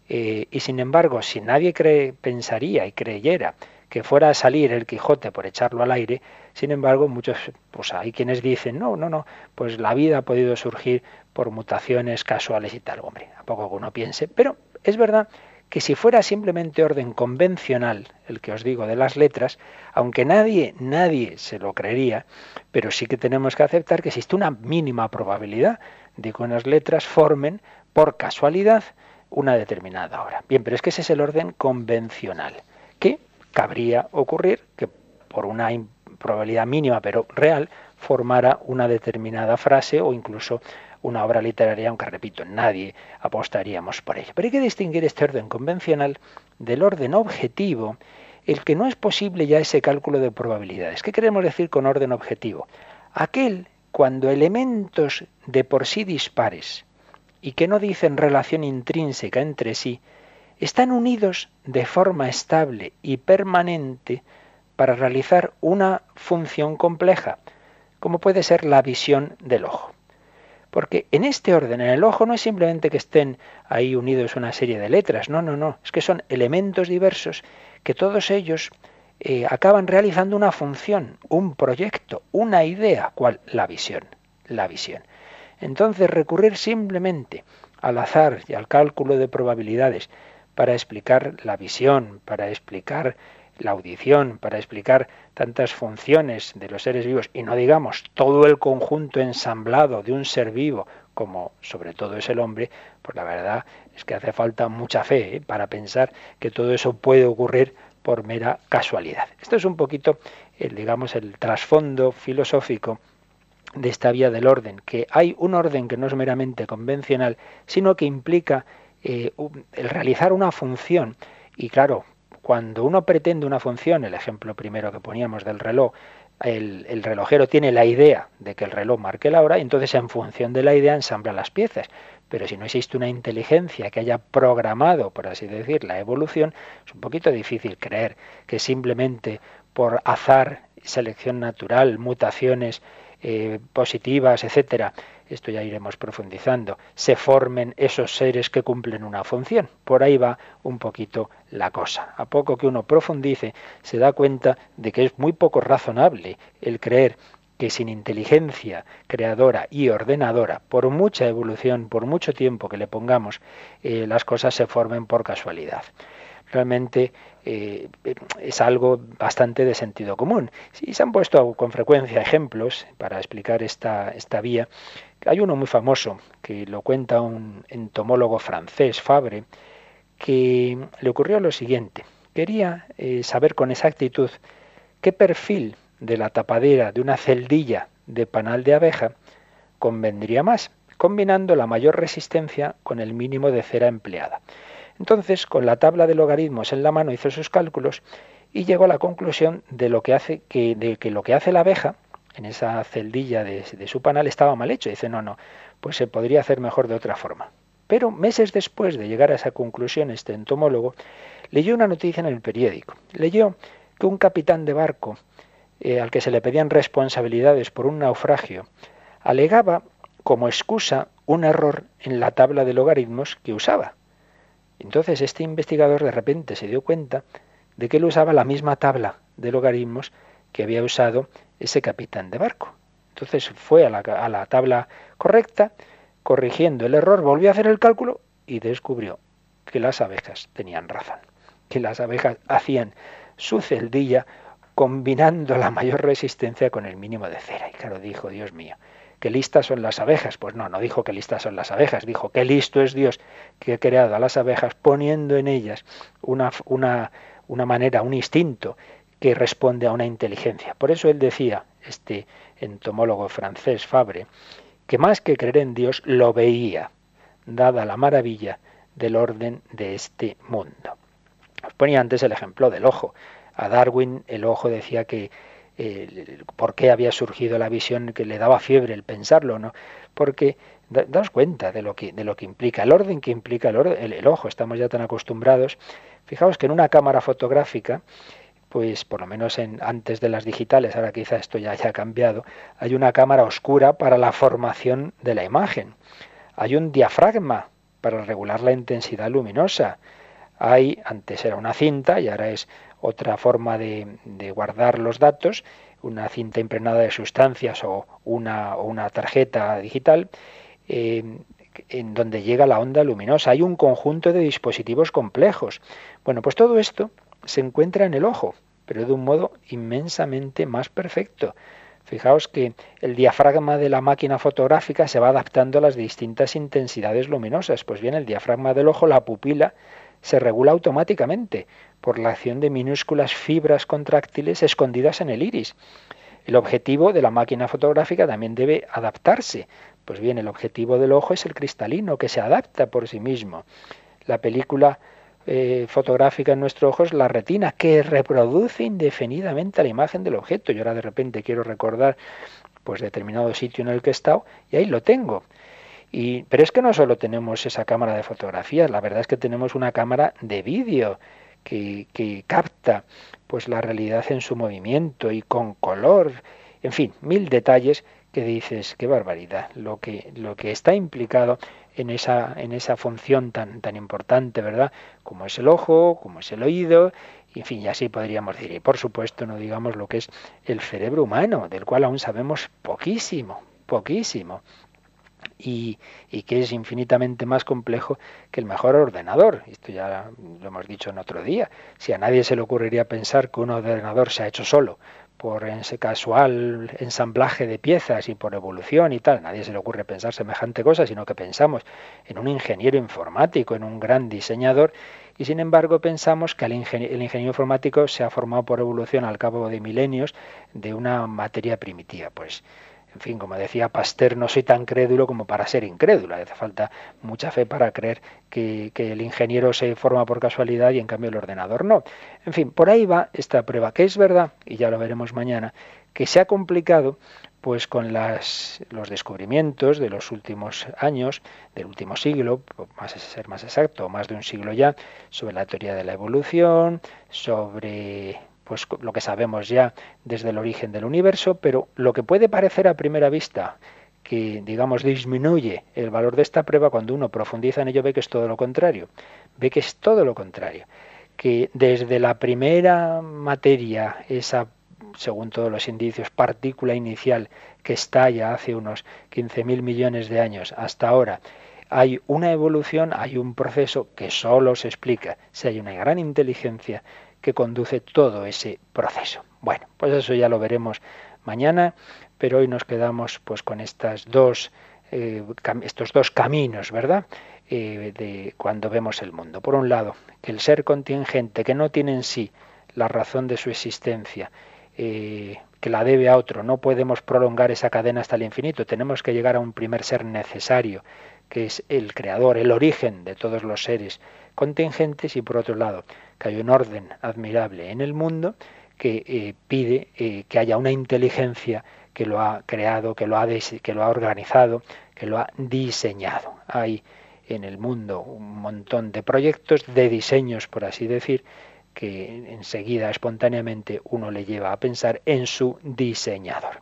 Eh, y sin embargo, si nadie cree, pensaría y creyera que fuera a salir el Quijote por echarlo al aire, sin embargo, muchos, pues hay quienes dicen, no, no, no, pues la vida ha podido surgir por mutaciones casuales y tal, hombre, a poco que uno piense, pero es verdad que si fuera simplemente orden convencional, el que os digo de las letras, aunque nadie, nadie se lo creería, pero sí que tenemos que aceptar que existe una mínima probabilidad de que unas letras formen por casualidad una determinada hora. Bien, pero es que ese es el orden convencional, que cabría ocurrir que por una probabilidad mínima pero real formara una determinada frase o incluso una obra literaria, aunque repito, nadie apostaríamos por ello. Pero hay que distinguir este orden convencional del orden objetivo, el que no es posible ya ese cálculo de probabilidades. ¿Qué queremos decir con orden objetivo? Aquel cuando elementos de por sí dispares y que no dicen relación intrínseca entre sí, están unidos de forma estable y permanente para realizar una función compleja, como puede ser la visión del ojo. Porque en este orden, en el ojo, no es simplemente que estén ahí unidos una serie de letras, no, no, no, es que son elementos diversos que todos ellos eh, acaban realizando una función, un proyecto, una idea, cual la visión, la visión. Entonces recurrir simplemente al azar y al cálculo de probabilidades para explicar la visión, para explicar la audición, para explicar tantas funciones de los seres vivos y no digamos todo el conjunto ensamblado de un ser vivo como sobre todo es el hombre, pues la verdad es que hace falta mucha fe ¿eh? para pensar que todo eso puede ocurrir por mera casualidad. Esto es un poquito, el, digamos, el trasfondo filosófico de esta vía del orden, que hay un orden que no es meramente convencional, sino que implica eh, el realizar una función Y claro, cuando uno pretende una función, el ejemplo primero que poníamos del reloj, el, el, relojero tiene la idea de que el reloj marque la hora y entonces en función de la idea ensambla las piezas. Pero si no existe una inteligencia que haya programado, por así decir, la evolución, es un poquito difícil creer que simplemente por azar, selección natural, mutaciones eh, positivas, etcétera, esto ya iremos profundizando, se formen esos seres que cumplen una función. Por ahí va un poquito la cosa. A poco que uno profundice, se da cuenta de que es muy poco razonable el creer que sin inteligencia creadora y ordenadora, por mucha evolución, por mucho tiempo que le pongamos, eh, las cosas se formen por casualidad. Realmente eh, es algo bastante de sentido común. Si se han puesto con frecuencia ejemplos para explicar esta, esta vía. Hay uno muy famoso que lo cuenta un entomólogo francés, Fabre, que le ocurrió lo siguiente. Quería eh, saber con exactitud qué perfil de la tapadera de una celdilla de panal de abeja convendría más, combinando la mayor resistencia con el mínimo de cera empleada. Entonces, con la tabla de logaritmos en la mano hizo sus cálculos y llegó a la conclusión de lo que hace de que lo que hace la abeja en esa celdilla de, su panal estaba mal hecho. Dice, no, no, pues se podría hacer mejor de otra forma. Pero meses después de llegar a esa conclusión, este entomólogo leyó una noticia en el periódico. Leyó que un capitán de barco eh, al que se le pedían responsabilidades por un naufragio, alegaba como excusa un error en la tabla de logaritmos que usaba. Entonces este investigador de repente se dio cuenta de que él usaba la misma tabla de logaritmos que había usado ese capitán de barco. Entonces fue a la, a la tabla correcta, corrigiendo el error, volvió a hacer el cálculo y descubrió que las abejas tenían razón, que las abejas hacían su celdilla combinando la mayor resistencia con el mínimo de cera. Y claro, dijo, Dios mío, ¿qué listas son las abejas? Pues no, no dijo que listas son las abejas, dijo, qué listo es Dios que ha creado a las abejas poniendo en ellas una, una, una manera, un instinto que responde a una inteligencia. Por eso él decía, este entomólogo francés Fabre, que más que creer en Dios, lo veía, dada la maravilla del orden de este mundo. Os ponía antes el ejemplo del ojo. A Darwin el ojo decía que por qué había surgido la visión que le daba fiebre el pensarlo, ¿no? Porque da, daos cuenta de lo que de lo que implica el orden que implica el, el ojo. Estamos ya tan acostumbrados. Fijaos que en una cámara fotográfica pues por lo menos en, antes de las digitales, ahora quizá esto ya haya cambiado, hay una cámara oscura para la formación de la imagen. Hay un diafragma para regular la intensidad luminosa. Hay, antes era una cinta y ahora es otra forma de, guardar los datos, una cinta impregnada de sustancias o una, una tarjeta digital, eh, en donde llega la onda luminosa. Hay un conjunto de dispositivos complejos. Bueno, pues todo esto se encuentra en el ojo, pero de un modo inmensamente más perfecto. Fijaos que el diafragma de la máquina fotográfica se va adaptando a las distintas intensidades luminosas. Pues bien, el diafragma del ojo, la pupila, se regula automáticamente por la acción de minúsculas fibras contráctiles escondidas en el iris. El objetivo de la máquina fotográfica también debe adaptarse. Pues bien, el objetivo del ojo es el cristalino, que se adapta por sí mismo. La película eh, fotográfica en nuestro ojo es la retina, que reproduce indefinidamente la imagen del objeto. Yo ahora de repente quiero recordar pues determinado sitio en el que he estado y ahí lo tengo. Y, pero es que no solo tenemos esa cámara de fotografías, la verdad es que tenemos una cámara de vídeo que, que capta pues la realidad en su movimiento y con color, en fin, mil detalles que dices, qué barbaridad, lo que, lo que está implicado en esa, en esa función tan, tan importante, ¿verdad? Como es el ojo, como es el oído, en fin, y así podríamos decir. Y por supuesto, no digamos lo que es el cerebro humano, del cual aún sabemos poquísimo, poquísimo. Y, y, que es infinitamente más complejo que el mejor ordenador. Esto ya lo hemos dicho en otro día. Si a nadie se le ocurriría pensar que un ordenador se ha hecho solo por ese casual ensamblaje de piezas y por evolución y tal, nadie se le ocurre pensar semejante cosa, sino que pensamos en un ingeniero informático, en un gran diseñador, y sin embargo pensamos que el, el ingeniero informático se ha formado por evolución al cabo de milenios de una materia primitiva. Pues En fin, como decía Pasteur, no soy tan crédulo como para ser incrédulo. Hace falta mucha fe para creer que, el ingeniero se forma por casualidad y en cambio el ordenador no. En fin, por ahí va esta prueba, que es verdad, y ya lo veremos mañana, que se ha complicado pues con las, los descubrimientos de los últimos años, del último siglo, más ser más exacto, más de un siglo ya, sobre la teoría de la evolución, sobre pues lo que sabemos ya desde el origen del universo, pero lo que puede parecer a primera vista que, digamos, disminuye el valor de esta prueba, cuando uno profundiza en ello ve que es todo lo contrario, ve que es todo lo contrario, que desde la primera materia, esa según todos los indicios, partícula inicial que estalla hace unos 15.000 millones de años hasta ahora, hay una evolución, hay un proceso que solo se explica si hay una gran inteligencia que conduce todo ese proceso. Bueno, pues eso ya lo veremos mañana, pero hoy nos quedamos pues con estas dos, eh, estos dos caminos, ¿verdad? Eh, de cuando vemos el mundo. Por un lado, que el ser contingente, que no tiene en sí la razón de su existencia, eh, que la debe a otro. No podemos prolongar esa cadena hasta el infinito. Tenemos que llegar a un primer ser necesario, que es el creador, el origen de todos los seres contingentes y por otro lado, que hay un orden admirable en el mundo que eh, pide eh, que haya una inteligencia que lo ha creado, que lo ha, que lo ha organizado, que lo ha diseñado. Hay en el mundo un montón de proyectos, de diseños, por así decir, que enseguida, espontáneamente, uno le lleva a pensar en su diseñador.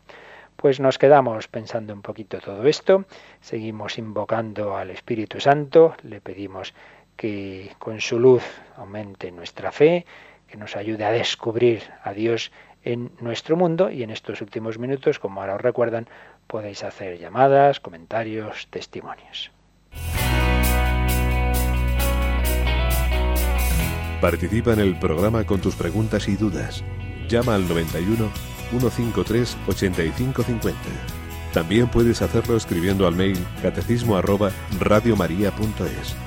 Pues nos quedamos pensando un poquito todo esto, seguimos invocando al Espíritu Santo, le pedimos que con su luz aumente nuestra fe, que nos ayude a descubrir a Dios en nuestro mundo y en estos últimos minutos, como ahora os recuerdan, podéis hacer llamadas, comentarios, testimonios. Participa en el programa con tus preguntas y dudas. Llama al 91 153 8550. También puedes hacerlo escribiendo al mail catecismo arroba radiomaria.es.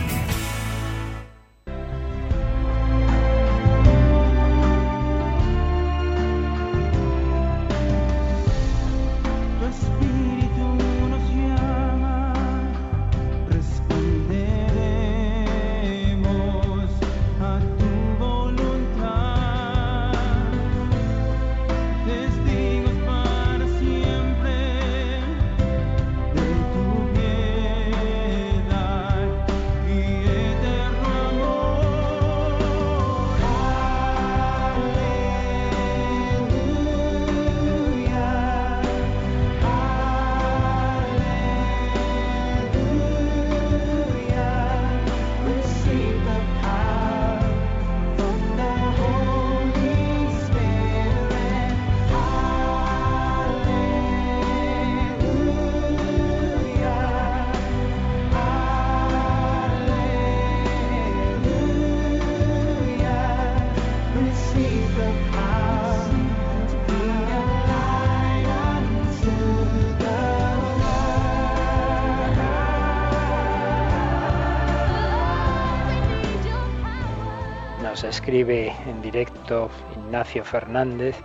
escribe en directo Ignacio Fernández.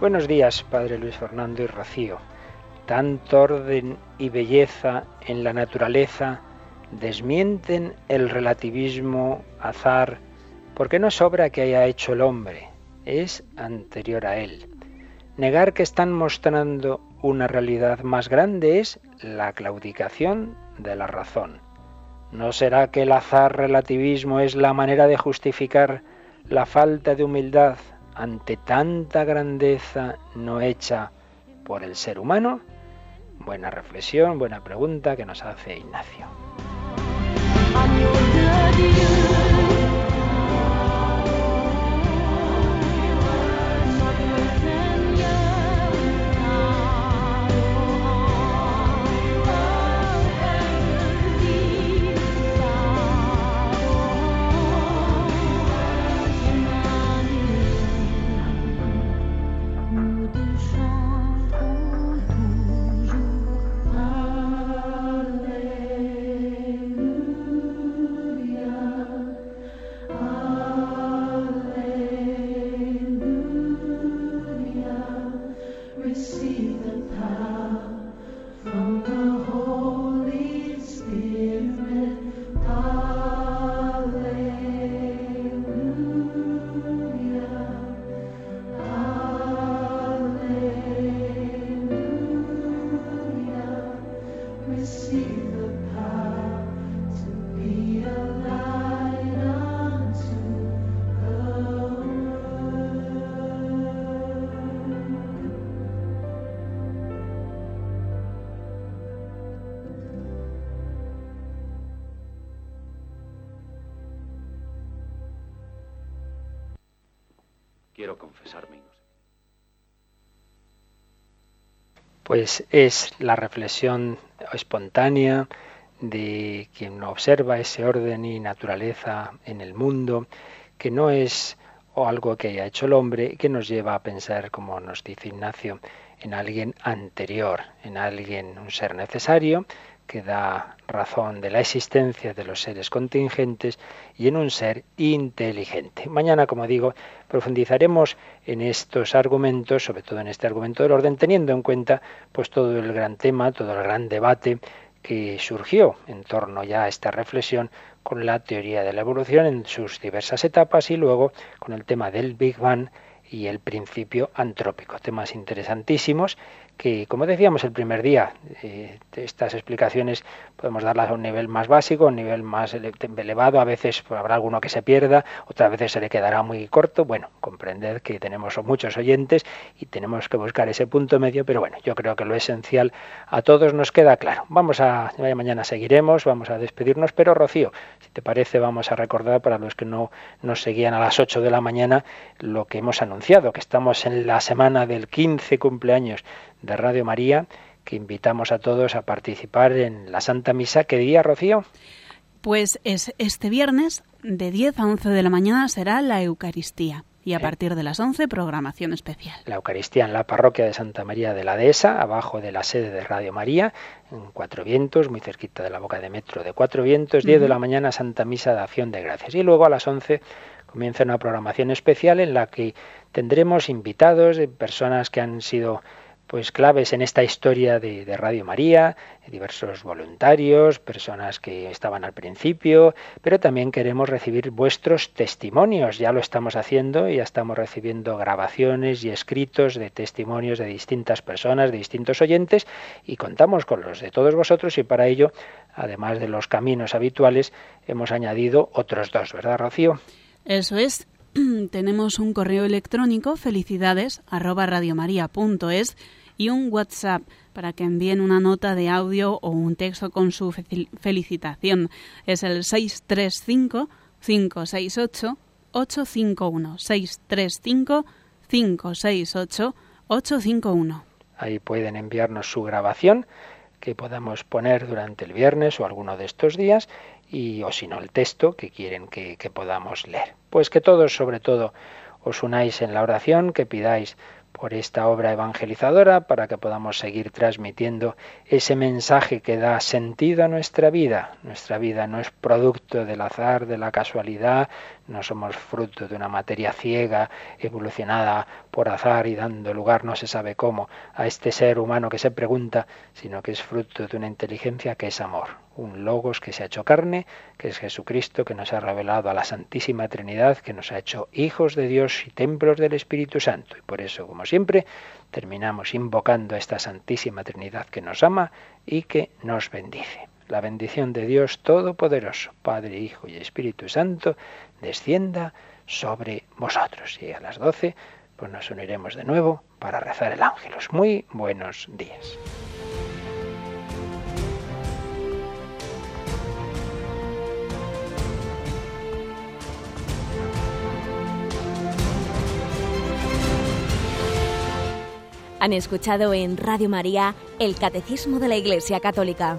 Buenos días, Padre Luis Fernando y Rocío. Tanto orden y belleza en la naturaleza desmienten el relativismo azar, porque no sobra que haya hecho el hombre, es anterior a él. Negar que están mostrando una realidad más grande es la claudicación de la razón. ¿No será que el azar relativismo es la manera de justificar la falta de humildad ante tanta grandeza no hecha por el ser humano? Buena reflexión, buena pregunta que nos hace Ignacio. Confesarme inocente. Pues es la reflexión espontánea de quien observa ese orden y naturaleza en el mundo, que no es algo que haya hecho el hombre, que nos lleva a pensar, como nos dice Ignacio, en alguien anterior, en alguien, un ser necesario, que da razón de la existencia de los seres contingentes y en un ser inteligente. Mañana, como digo, profundizaremos en estos argumentos, sobre todo en este argumento del orden, teniendo en cuenta pues todo el gran tema, todo el gran debate que surgió en torno ya a esta reflexión con la teoría de la evolución en sus diversas etapas y luego con el tema del Big Bang y el principio antrópico. Temas interesantísimos que, como decíamos el primer día, eh, estas explicaciones podemos darlas a un nivel más básico, a un nivel más elevado, a veces pues, habrá alguno que se pierda, otras veces se le quedará muy corto. Bueno, comprended que tenemos muchos oyentes y tenemos que buscar ese punto medio, pero bueno, yo creo que lo esencial a todos nos queda claro. Vamos a, mañana seguiremos, vamos a despedirnos, pero Rocío, si te parece, vamos a recordar para los que no nos seguían a las 8 de la mañana lo que hemos anunciado, que estamos en la semana del 15 cumpleaños de Radio María, que invitamos a todos a participar en la Santa Misa. ¿Qué día, Rocío? Pues es este viernes, de 10 a 11 de la mañana, será la Eucaristía. Y a partir de las 11, programación especial. La Eucaristía en la parroquia de Santa María de la Dehesa, abajo de la sede de Radio María, en Cuatro Vientos, muy cerquita de la boca de metro de Cuatro Vientos, 10 de la mañana, Santa Misa de Acción de Gracias. Y luego a las 11 comienza una programación especial en la que tendremos invitados, personas que han sido pues claves en esta historia de, de, Radio María, diversos voluntarios, personas que estaban al principio, pero también queremos recibir vuestros testimonios. Ya lo estamos haciendo, ya estamos recibiendo grabaciones y escritos de testimonios de distintas personas, de distintos oyentes, y contamos con los de todos vosotros y para ello, además de los caminos habituales, hemos añadido otros dos, ¿verdad, Rocío? Eso es. Tenemos un correo electrónico felicidades y un WhatsApp para que envíen una nota de audio o un texto con su felicitación. Es el 635 568 851 635 568 851. Ahí pueden enviarnos su grabación que podamos poner durante el viernes o alguno de estos días y o si no el texto que quieren que podamos leer. Pues que todos sobre todo os unáis en la oración, que pidáis por esta obra evangelizadora para que podamos seguir transmitiendo ese mensaje que da sentido a nuestra vida. Nuestra vida no es producto del azar, de la casualidad, no somos fruto de una materia ciega, evolucionada por azar y dando lugar no se sabe cómo a este ser humano que se pregunta, sino que es fruto de una inteligencia que es amor, un logos que se ha hecho carne, que es Jesucristo, que nos ha revelado a la Santísima Trinidad, que nos ha hecho hijos de Dios y templos del Espíritu Santo. Y por eso, como siempre, terminamos invocando a esta Santísima Trinidad que nos ama y que nos bendice. La bendición de Dios Todopoderoso, Padre, Hijo y Espíritu Santo, descienda sobre vosotros. Y a las doce, pues nos uniremos de nuevo para rezar el ángelos. Muy buenos días. Han escuchado en Radio María el Catecismo de la Iglesia Católica,